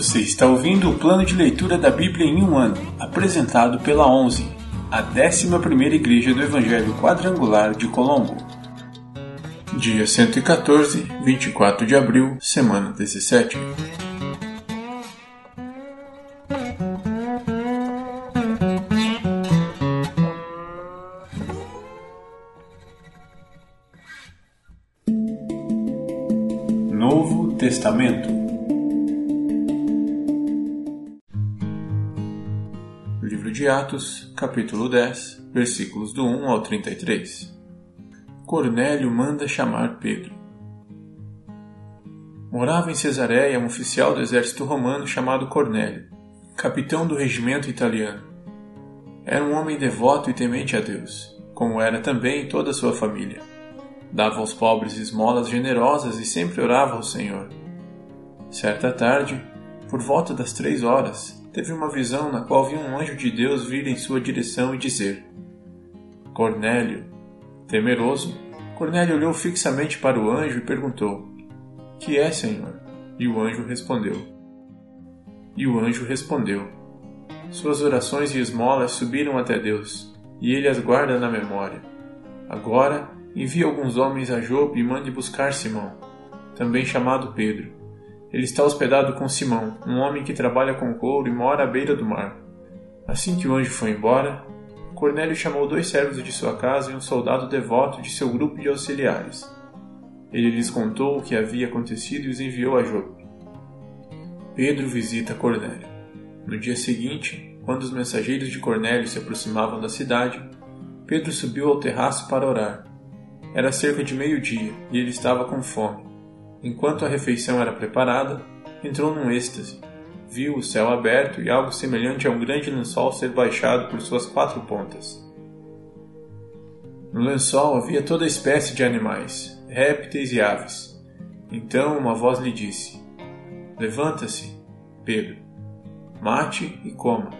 Você está ouvindo o plano de leitura da Bíblia em um ano, apresentado pela 11, a 11ª Igreja do Evangelho Quadrangular de Colombo. Dia 114, 24 de abril, semana 17. Novo Testamento Livro de Atos, capítulo 10, versículos do 1 ao 33. Cornélio manda chamar Pedro. Morava em Cesareia um oficial do exército romano chamado Cornélio, capitão do regimento italiano. Era um homem devoto e temente a Deus, como era também toda a sua família. Dava aos pobres esmolas generosas e sempre orava ao Senhor. Certa tarde, por volta das três horas, teve uma visão na qual viu um anjo de Deus vir em sua direção e dizer: Cornélio. Temeroso, Cornélio olhou fixamente para o anjo e perguntou: Que é, Senhor? E o anjo respondeu: E o anjo respondeu: Suas orações e esmolas subiram até Deus, e ele as guarda na memória. Agora, envie alguns homens a Jope e mande buscar Simão, também chamado Pedro ele está hospedado com Simão, um homem que trabalha com couro e mora à beira do mar. Assim que o anjo foi embora, Cornélio chamou dois servos de sua casa e um soldado devoto de seu grupo de auxiliares. Ele lhes contou o que havia acontecido e os enviou a Jope. Pedro visita Cornélio. No dia seguinte, quando os mensageiros de Cornélio se aproximavam da cidade, Pedro subiu ao terraço para orar. Era cerca de meio-dia e ele estava com fome. Enquanto a refeição era preparada, entrou num êxtase. Viu o céu aberto e algo semelhante a um grande lençol ser baixado por suas quatro pontas. No lençol havia toda espécie de animais, répteis e aves. Então uma voz lhe disse: Levanta-se, Pedro, mate e coma.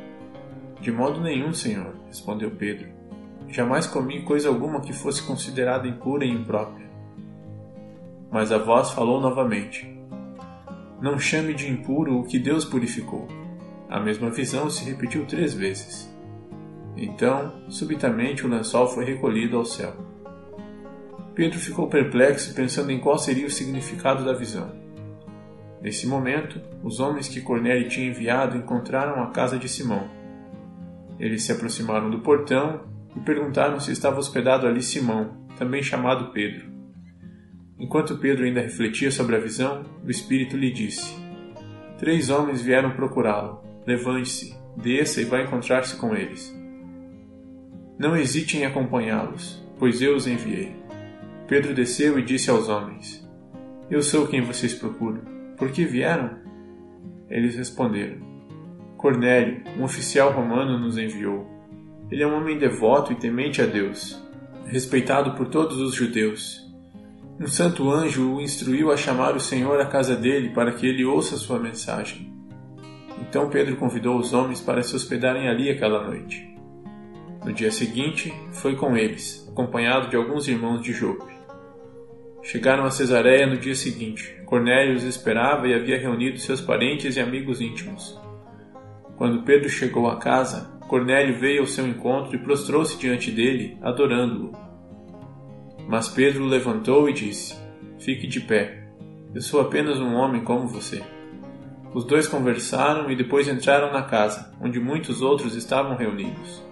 De modo nenhum, senhor, respondeu Pedro. Jamais comi coisa alguma que fosse considerada impura e imprópria. Mas a voz falou novamente: Não chame de impuro o que Deus purificou. A mesma visão se repetiu três vezes. Então, subitamente, o lençol foi recolhido ao céu. Pedro ficou perplexo, pensando em qual seria o significado da visão. Nesse momento, os homens que Cornélio tinha enviado encontraram a casa de Simão. Eles se aproximaram do portão e perguntaram se estava hospedado ali Simão, também chamado Pedro. Enquanto Pedro ainda refletia sobre a visão, o Espírito lhe disse: Três homens vieram procurá-lo. Levante-se, desça e vá encontrar-se com eles. Não hesite em acompanhá-los, pois eu os enviei. Pedro desceu e disse aos homens: Eu sou quem vocês procuram. Por que vieram? Eles responderam: Cornélio, um oficial romano, nos enviou. Ele é um homem devoto e temente a Deus, respeitado por todos os judeus um santo anjo o instruiu a chamar o Senhor à casa dele para que ele ouça sua mensagem. Então Pedro convidou os homens para se hospedarem ali aquela noite. No dia seguinte, foi com eles, acompanhado de alguns irmãos de Jope. Chegaram a Cesareia no dia seguinte. Cornélio os esperava e havia reunido seus parentes e amigos íntimos. Quando Pedro chegou à casa, Cornélio veio ao seu encontro e prostrou-se diante dele, adorando-o. Mas Pedro levantou e disse: Fique de pé. Eu sou apenas um homem como você. Os dois conversaram e depois entraram na casa, onde muitos outros estavam reunidos.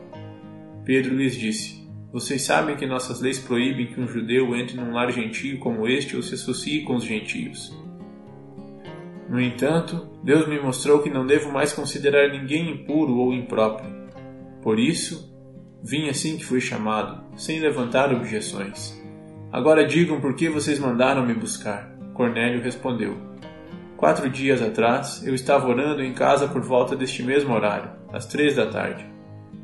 Pedro lhes disse: Vocês sabem que nossas leis proíbem que um judeu entre num lar gentio como este ou se associe com os gentios. No entanto, Deus me mostrou que não devo mais considerar ninguém impuro ou impróprio. Por isso, vim assim que fui chamado, sem levantar objeções. Agora digam por que vocês mandaram me buscar. Cornélio respondeu: Quatro dias atrás eu estava orando em casa por volta deste mesmo horário, às três da tarde.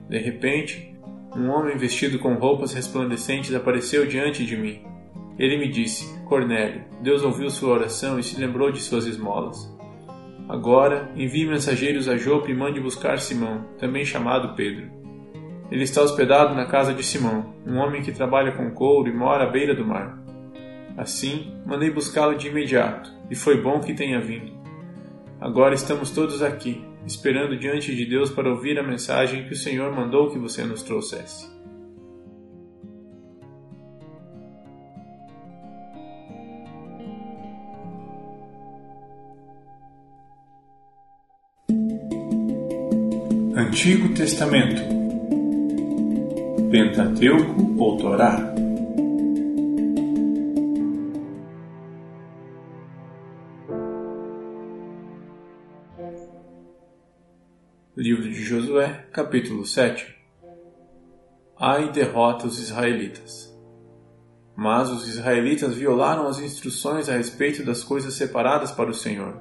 De repente, um homem vestido com roupas resplandecentes apareceu diante de mim. Ele me disse: Cornélio, Deus ouviu sua oração e se lembrou de suas esmolas. Agora envie mensageiros a Jope e mande buscar Simão, também chamado Pedro. Ele está hospedado na casa de Simão, um homem que trabalha com couro e mora à beira do mar. Assim, mandei buscá-lo de imediato, e foi bom que tenha vindo. Agora estamos todos aqui, esperando diante de Deus para ouvir a mensagem que o Senhor mandou que você nos trouxesse. Antigo Testamento Pentateuco ou Torá Livro de Josué, capítulo 7 Ai derrota os israelitas. Mas os israelitas violaram as instruções a respeito das coisas separadas para o Senhor.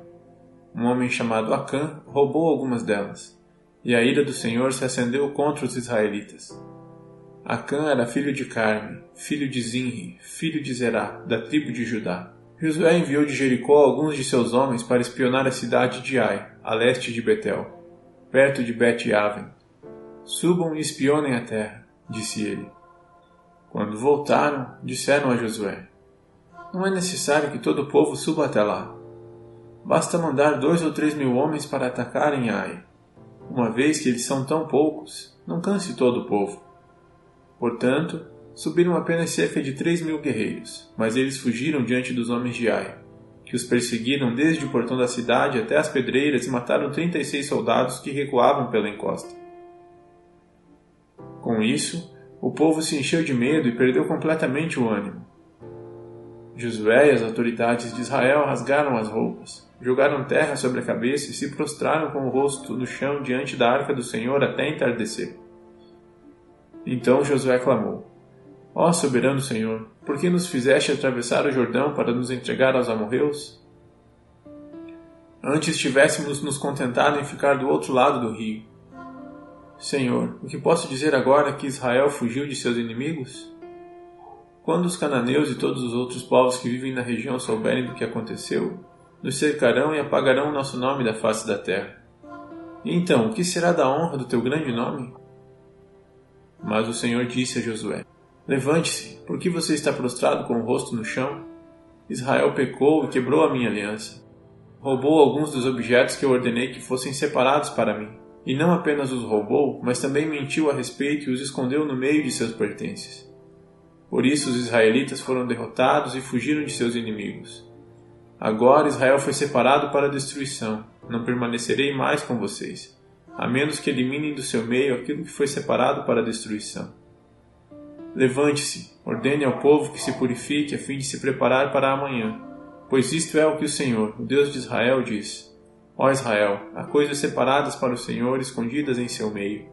Um homem chamado Acã roubou algumas delas, e a ira do Senhor se acendeu contra os israelitas. Acã era filho de Carme, filho de Zinri, filho de Zerá, da tribo de Judá. Josué enviou de Jericó alguns de seus homens para espionar a cidade de Ai, a leste de Betel perto de Bet-Aven. Subam e espionem a terra, disse ele. Quando voltaram, disseram a Josué: Não é necessário que todo o povo suba até lá. Basta mandar dois ou três mil homens para atacarem Ai. Uma vez que eles são tão poucos, não canse todo o povo. Portanto, subiram apenas cerca de três mil guerreiros, mas eles fugiram diante dos homens de Ai que os perseguiram desde o portão da cidade até as pedreiras e mataram 36 soldados que recuavam pela encosta. Com isso, o povo se encheu de medo e perdeu completamente o ânimo. Josué e as autoridades de Israel rasgaram as roupas, jogaram terra sobre a cabeça e se prostraram com o rosto no chão diante da arca do Senhor até entardecer. Então Josué clamou: Ó soberano Senhor, por que nos fizeste atravessar o Jordão para nos entregar aos amorreus? Antes tivéssemos nos contentado em ficar do outro lado do rio. Senhor, o que posso dizer agora que Israel fugiu de seus inimigos? Quando os cananeus e todos os outros povos que vivem na região souberem do que aconteceu, nos cercarão e apagarão o nosso nome da face da terra. E então, o que será da honra do teu grande nome? Mas o Senhor disse a Josué: Levante-se, por que você está prostrado com o rosto no chão? Israel pecou e quebrou a minha aliança. Roubou alguns dos objetos que eu ordenei que fossem separados para mim. E não apenas os roubou, mas também mentiu a respeito e os escondeu no meio de seus pertences. Por isso os israelitas foram derrotados e fugiram de seus inimigos. Agora Israel foi separado para a destruição. Não permanecerei mais com vocês, a menos que eliminem do seu meio aquilo que foi separado para a destruição. Levante-se, ordene ao povo que se purifique a fim de se preparar para amanhã, pois isto é o que o Senhor, o Deus de Israel, diz. Ó Israel, há coisas separadas para o Senhor escondidas em seu meio.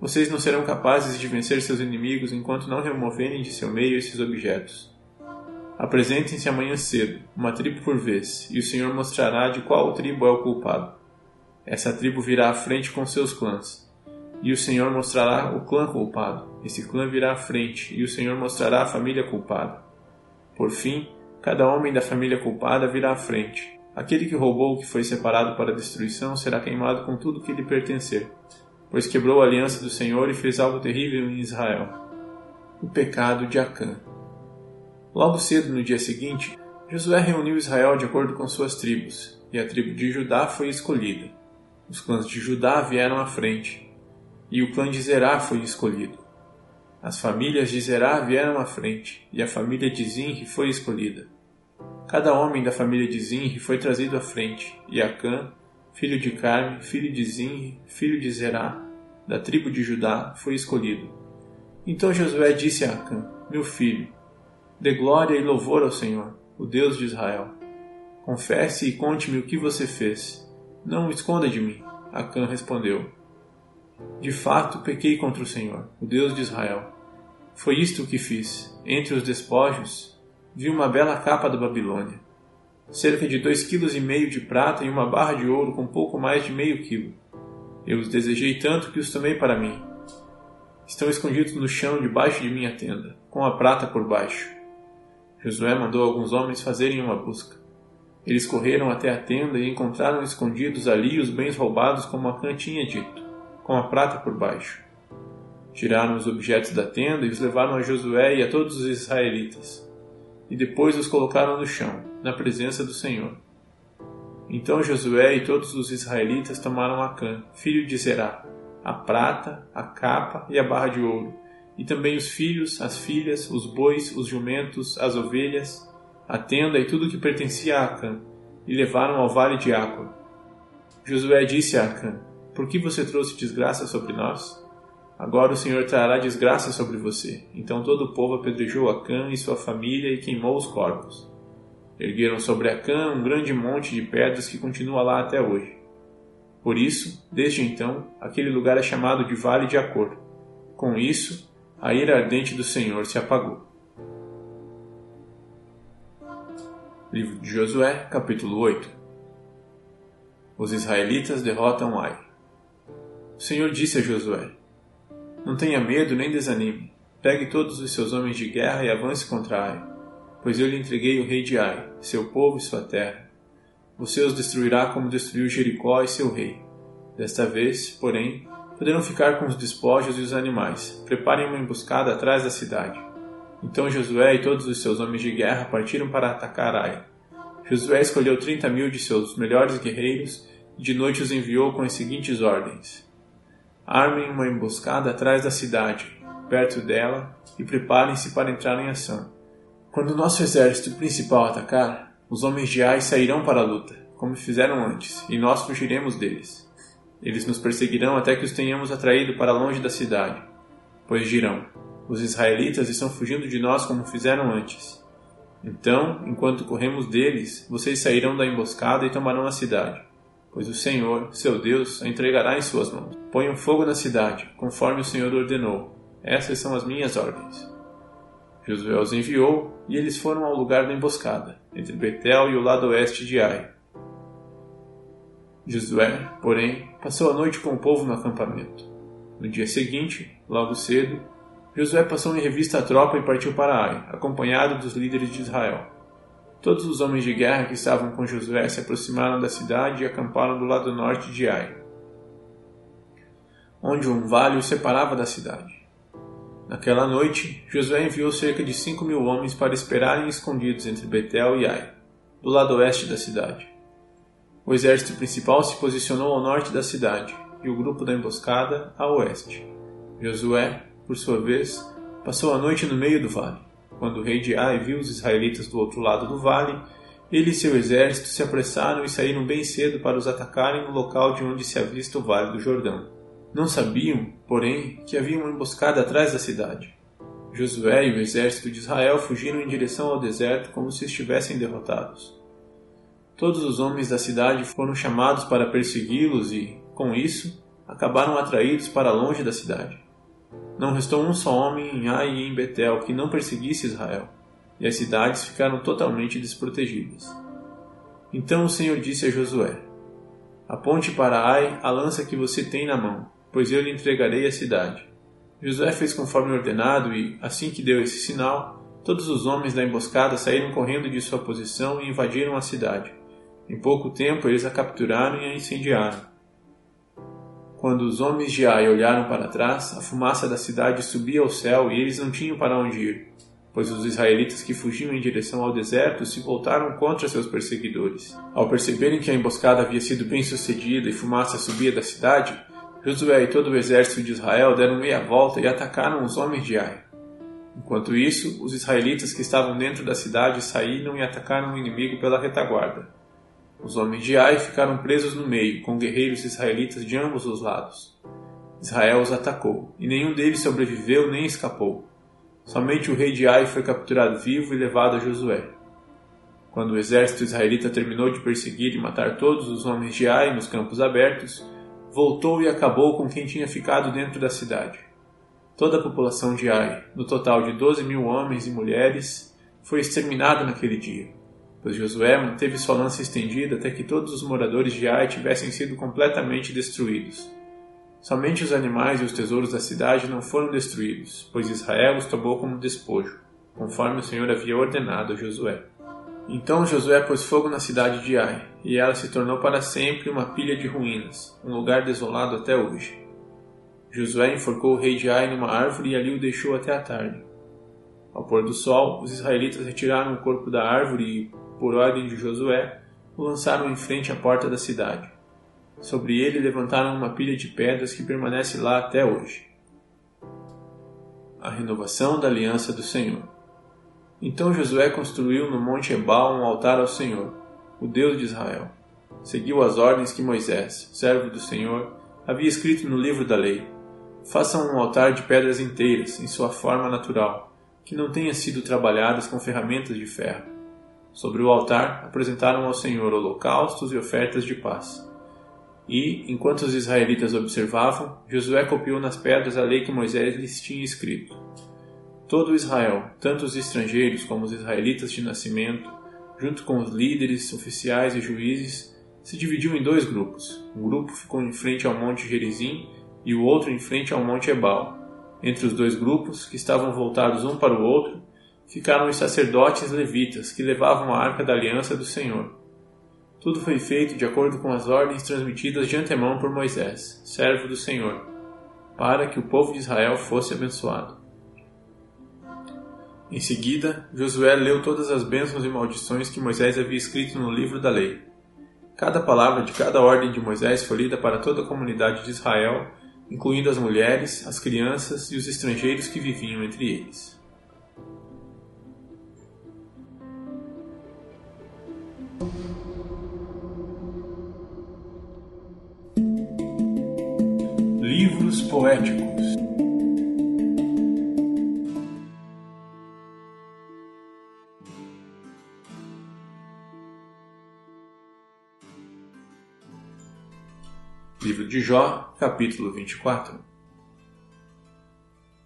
Vocês não serão capazes de vencer seus inimigos enquanto não removerem de seu meio esses objetos. Apresentem-se amanhã cedo, uma tribo por vez, e o Senhor mostrará de qual tribo é o culpado. Essa tribo virá à frente com seus clãs e o Senhor mostrará o clã culpado. Esse clã virá à frente, e o Senhor mostrará a família culpada. Por fim, cada homem da família culpada virá à frente. Aquele que roubou o que foi separado para destruição será queimado com tudo que lhe pertencer, pois quebrou a aliança do Senhor e fez algo terrível em Israel. O pecado de Acã. Logo cedo no dia seguinte, Josué reuniu Israel de acordo com suas tribos, e a tribo de Judá foi escolhida. Os clãs de Judá vieram à frente, e o clã de Zerá foi escolhido. As famílias de Zerá vieram à frente, e a família de Zinri foi escolhida. Cada homem da família de Zinri foi trazido à frente, e Acã, filho de Carme, filho de Zinri, filho de Zerá, da tribo de Judá, foi escolhido. Então Josué disse a Acã, meu filho, dê glória e louvor ao Senhor, o Deus de Israel. Confesse e conte-me o que você fez. Não o esconda de mim. Acã respondeu, de fato, pequei contra o Senhor, o Deus de Israel. Foi isto que fiz. Entre os despojos, vi uma bela capa da Babilônia, cerca de dois quilos e meio de prata e uma barra de ouro com pouco mais de meio quilo. Eu os desejei tanto que os tomei para mim. Estão escondidos no chão debaixo de minha tenda, com a prata por baixo. Josué mandou alguns homens fazerem uma busca. Eles correram até a tenda e encontraram escondidos ali os bens roubados como Acã tinha dito com a prata por baixo. Tiraram os objetos da tenda e os levaram a Josué e a todos os israelitas, e depois os colocaram no chão, na presença do Senhor. Então Josué e todos os israelitas tomaram Acã, filho de Zerá, a prata, a capa e a barra de ouro, e também os filhos, as filhas, os bois, os jumentos, as ovelhas, a tenda e tudo que pertencia a Acã, e levaram ao vale de Áqua. Josué disse a Acã: Por que você trouxe desgraça sobre nós? Agora o Senhor trará desgraça sobre você. Então todo o povo apedrejou Acã e sua família e queimou os corpos. Ergueram sobre Acã um grande monte de pedras que continua lá até hoje. Por isso, desde então, aquele lugar é chamado de Vale de Acor. Com isso, a ira ardente do Senhor se apagou. Livro de Josué, capítulo 8 Os israelitas derrotam Ai. O Senhor disse a Josué: Não tenha medo nem desanime. Pegue todos os seus homens de guerra e avance contra Ai, pois eu lhe entreguei o rei de Ai, seu povo e sua terra. Você os destruirá como destruiu Jericó e seu rei. Desta vez, porém, poderão ficar com os despojos e os animais. Preparem uma emboscada atrás da cidade. Então Josué e todos os seus homens de guerra partiram para atacar Ai. Josué escolheu trinta mil de seus melhores guerreiros e de noite os enviou com as seguintes ordens: Armem uma emboscada atrás da cidade, perto dela, e preparem-se para entrar em ação. Quando o nosso exército principal atacar, os homens de Ai sairão para a luta, como fizeram antes, e nós fugiremos deles. Eles nos perseguirão até que os tenhamos atraído para longe da cidade. Pois dirão: Os israelitas estão fugindo de nós como fizeram antes. Então, enquanto corremos deles, vocês sairão da emboscada e tomarão a cidade. Pois o Senhor, seu Deus, a entregará em suas mãos. Ponham fogo na cidade, conforme o Senhor ordenou. Essas são as minhas ordens. Josué os enviou, e eles foram ao lugar da emboscada, entre Betel e o lado oeste de Ai. Josué, porém, passou a noite com o povo no acampamento. No dia seguinte, logo cedo, Josué passou em revista a tropa e partiu para Ai, acompanhado dos líderes de Israel. Todos os homens de guerra que estavam com Josué se aproximaram da cidade e acamparam do lado norte de Ai, onde um vale os separava da cidade. Naquela noite, Josué enviou cerca de cinco mil homens para esperarem escondidos entre Betel e Ai, do lado oeste da cidade. O exército principal se posicionou ao norte da cidade e o grupo da emboscada a oeste. Josué, por sua vez, passou a noite no meio do vale. Quando o rei de Ai viu os israelitas do outro lado do vale, ele e seu exército se apressaram e saíram bem cedo para os atacarem no local de onde se avista o vale do Jordão. Não sabiam, porém, que havia uma emboscada atrás da cidade. Josué e o exército de Israel fugiram em direção ao deserto como se estivessem derrotados. Todos os homens da cidade foram chamados para persegui-los e, com isso, acabaram atraídos para longe da cidade. Não restou um só homem em Ai e em Betel que não perseguisse Israel, e as cidades ficaram totalmente desprotegidas. Então o Senhor disse a Josué: Aponte para Ai a lança que você tem na mão, pois eu lhe entregarei a cidade. Josué fez conforme ordenado e, assim que deu esse sinal, todos os homens da emboscada saíram correndo de sua posição e invadiram a cidade. Em pouco tempo eles a capturaram e a incendiaram. Quando os homens de Ai olharam para trás, a fumaça da cidade subia ao céu e eles não tinham para onde ir, pois os israelitas que fugiam em direção ao deserto se voltaram contra seus perseguidores. Ao perceberem que a emboscada havia sido bem sucedida e fumaça subia da cidade, Josué e todo o exército de Israel deram meia volta e atacaram os homens de Ai. Enquanto isso, os israelitas que estavam dentro da cidade saíram e atacaram o inimigo pela retaguarda. Os homens de Ai ficaram presos no meio, com guerreiros israelitas de ambos os lados. Israel os atacou, e nenhum deles sobreviveu nem escapou. Somente o rei de Ai foi capturado vivo e levado a Josué. Quando o exército israelita terminou de perseguir e matar todos os homens de Ai nos campos abertos, voltou e acabou com quem tinha ficado dentro da cidade. Toda a população de Ai, no total de 12 mil homens e mulheres, foi exterminada naquele dia pois Josué manteve sua lança estendida até que todos os moradores de Ai tivessem sido completamente destruídos. Somente os animais e os tesouros da cidade não foram destruídos, pois Israel os tomou como despojo, conforme o Senhor havia ordenado a Josué. Então Josué pôs fogo na cidade de Ai, e ela se tornou para sempre uma pilha de ruínas, um lugar desolado até hoje. Josué enforcou o rei de Ai numa árvore e ali o deixou até a tarde. Ao pôr do sol, os israelitas retiraram o corpo da árvore e, por ordem de Josué, o lançaram em frente à porta da cidade. Sobre ele levantaram uma pilha de pedras que permanece lá até hoje. A renovação da aliança do Senhor. Então Josué construiu no monte Ebal um altar ao Senhor, o Deus de Israel. Seguiu as ordens que Moisés, servo do Senhor, havia escrito no livro da lei. Façam um altar de pedras inteiras, em sua forma natural, que não tenha sido trabalhadas com ferramentas de ferro. Sobre o altar apresentaram ao Senhor holocaustos e ofertas de paz. E, enquanto os israelitas observavam, Josué copiou nas pedras a lei que Moisés lhes tinha escrito. Todo Israel, tanto os estrangeiros como os israelitas de nascimento, junto com os líderes, oficiais e juízes, se dividiu em dois grupos. Um grupo ficou em frente ao Monte Gerizim e o outro em frente ao Monte Ebal. Entre os dois grupos, que estavam voltados um para o outro, ficaram os sacerdotes levitas, que levavam a arca da aliança do Senhor. Tudo foi feito de acordo com as ordens transmitidas de antemão por Moisés, servo do Senhor, para que o povo de Israel fosse abençoado. Em seguida, Josué leu todas as bênçãos e maldições que Moisés havia escrito no livro da lei. Cada palavra de cada ordem de Moisés foi lida para toda a comunidade de Israel, incluindo as mulheres, as crianças e os estrangeiros que viviam entre eles. Poéticos Livro de Jó, capítulo 24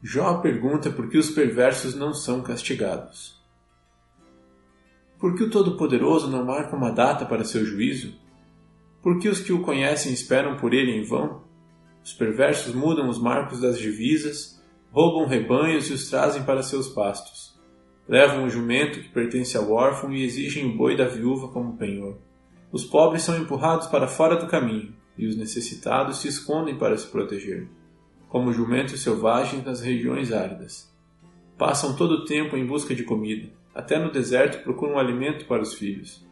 Jó pergunta por que os perversos não são castigados. Por que o Todo-Poderoso não marca uma data para seu juízo? Por que os que o conhecem esperam por ele em vão? Os perversos mudam os marcos das divisas, roubam rebanhos e os trazem para seus pastos. Levam o jumento que pertence ao órfão e exigem o boi da viúva como penhor. Os pobres são empurrados para fora do caminho, e os necessitados se escondem para se proteger, como jumentos selvagens nas regiões áridas. Passam todo o tempo em busca de comida, até no deserto procuram alimento para os filhos.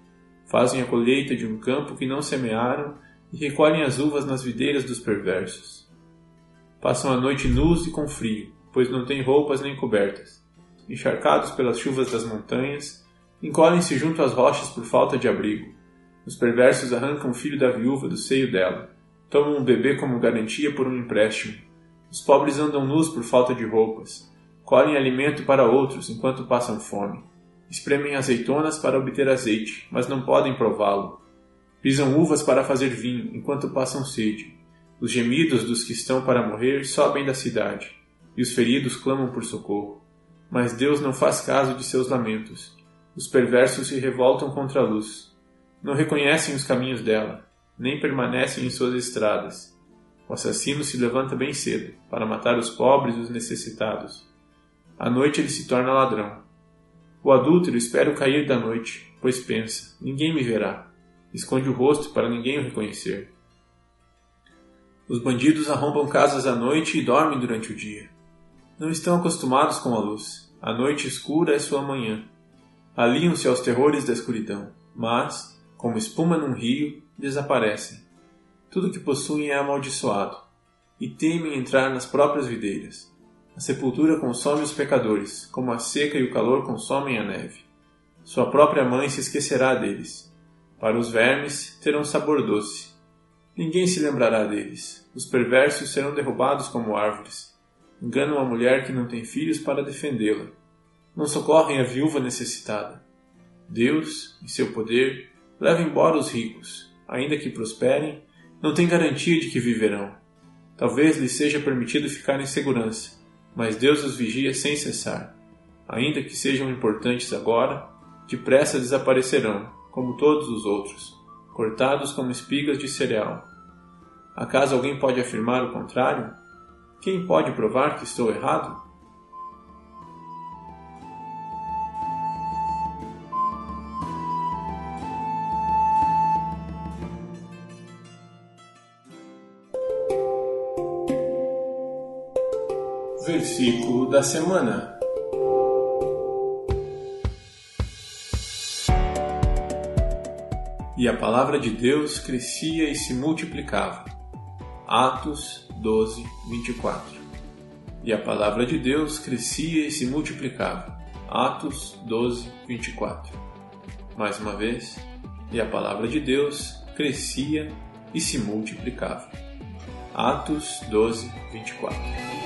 Fazem a colheita de um campo que não semearam e recolhem as uvas nas videiras dos perversos. Passam a noite nus e com frio, pois não têm roupas nem cobertas. Encharcados pelas chuvas das montanhas, encolhem-se junto às rochas por falta de abrigo. Os perversos arrancam o filho da viúva do seio dela. Tomam um bebê como garantia por um empréstimo. Os pobres andam nus por falta de roupas. Colhem alimento para outros enquanto passam fome. Espremem azeitonas para obter azeite, mas não podem prová-lo. Pisam uvas para fazer vinho, enquanto passam sede. Os gemidos dos que estão para morrer sobem da cidade, e os feridos clamam por socorro. Mas Deus não faz caso de seus lamentos. Os perversos se revoltam contra a luz. Não reconhecem os caminhos dela, nem permanecem em suas estradas. O assassino se levanta bem cedo, para matar os pobres e os necessitados. À noite ele se torna ladrão o adúltero espera o cair da noite, pois pensa: ninguém me verá. Esconde o rosto para ninguém o reconhecer. Os bandidos arrombam casas à noite e dormem durante o dia. Não estão acostumados com a luz. A noite escura é sua manhã. Aliam-se aos terrores da escuridão, mas, como espuma num rio, desaparecem. Tudo que possuem é amaldiçoado, e temem entrar nas próprias videiras. A sepultura consome os pecadores, como a seca e o calor consomem a neve. Sua própria mãe se esquecerá deles. Para os vermes terão sabor doce. Ninguém se lembrará deles. Os perversos serão derrubados como árvores. Enganam a mulher que não tem filhos para defendê-la. Não socorrem a viúva necessitada. Deus, em seu poder, leva embora os ricos. Ainda que prosperem, não tem garantia de que viverão. Talvez lhes seja permitido ficar em segurança mas Deus os vigia sem cessar. Ainda que sejam importantes agora, depressa desaparecerão, como todos os outros, cortados como espigas de cereal. Acaso alguém pode afirmar o contrário? Quem pode provar que estou errado? Versículo da semana. E a palavra de Deus crescia e se multiplicava. Atos 12, 24. E a palavra de Deus crescia e se multiplicava. Atos 12, 24. Mais uma vez, e a palavra de Deus crescia e se multiplicava. Atos 12, 24.